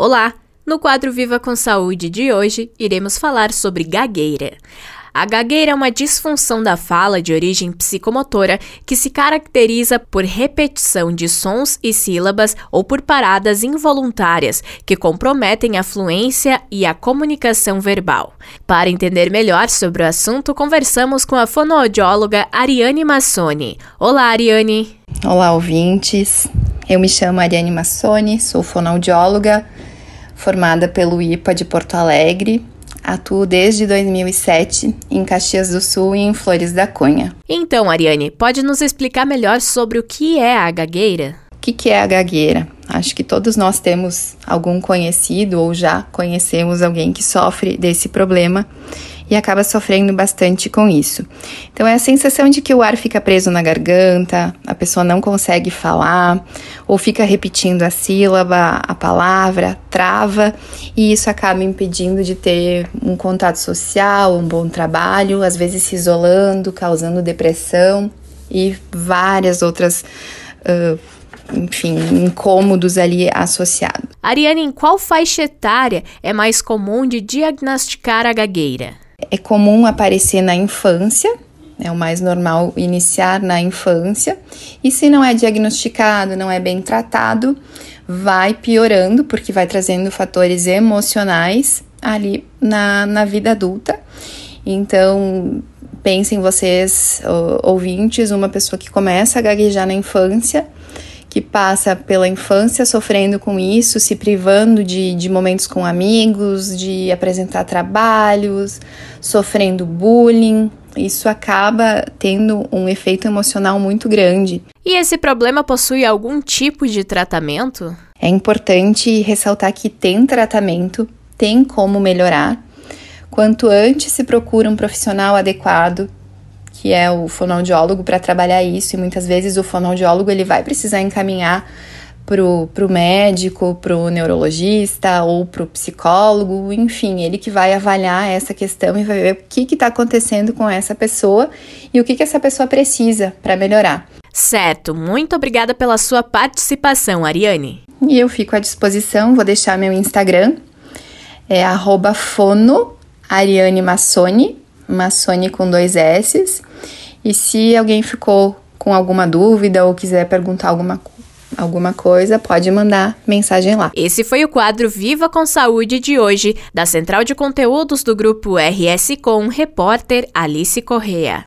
Olá! No quadro Viva com Saúde de hoje, iremos falar sobre gagueira. A gagueira é uma disfunção da fala de origem psicomotora que se caracteriza por repetição de sons e sílabas ou por paradas involuntárias que comprometem a fluência e a comunicação verbal. Para entender melhor sobre o assunto, conversamos com a fonoaudióloga Ariane Massoni. Olá, Ariane! Olá, ouvintes! Eu me chamo Ariane Massoni, sou fonoaudióloga, formada pelo IPA de Porto Alegre. Atuo desde 2007 em Caxias do Sul e em Flores da Cunha. Então, Ariane, pode nos explicar melhor sobre o que é a gagueira? O que, que é a gagueira? Acho que todos nós temos algum conhecido ou já conhecemos alguém que sofre desse problema e acaba sofrendo bastante com isso. Então é a sensação de que o ar fica preso na garganta, a pessoa não consegue falar, ou fica repetindo a sílaba, a palavra, trava, e isso acaba impedindo de ter um contato social, um bom trabalho, às vezes se isolando, causando depressão e várias outras. Uh, enfim, incômodos ali associados. Ariane, em qual faixa etária é mais comum de diagnosticar a gagueira? É comum aparecer na infância, é o mais normal iniciar na infância, e se não é diagnosticado, não é bem tratado, vai piorando, porque vai trazendo fatores emocionais ali na, na vida adulta. Então, pensem vocês, ouvintes, uma pessoa que começa a gaguejar na infância que passa pela infância sofrendo com isso, se privando de, de momentos com amigos, de apresentar trabalhos, sofrendo bullying. Isso acaba tendo um efeito emocional muito grande. E esse problema possui algum tipo de tratamento? É importante ressaltar que tem tratamento, tem como melhorar. Quanto antes se procura um profissional adequado, que é o fonoaudiólogo, para trabalhar isso, e muitas vezes o fonoaudiólogo ele vai precisar encaminhar pro, pro médico, pro neurologista ou pro psicólogo, enfim, ele que vai avaliar essa questão e vai ver o que está acontecendo com essa pessoa e o que, que essa pessoa precisa para melhorar. Certo, muito obrigada pela sua participação, Ariane. E eu fico à disposição, vou deixar meu Instagram, é fono Massoni com dois S's. E se alguém ficou com alguma dúvida ou quiser perguntar alguma alguma coisa, pode mandar mensagem lá. Esse foi o quadro Viva com Saúde de hoje, da Central de Conteúdos do grupo RS Com, repórter Alice Correa.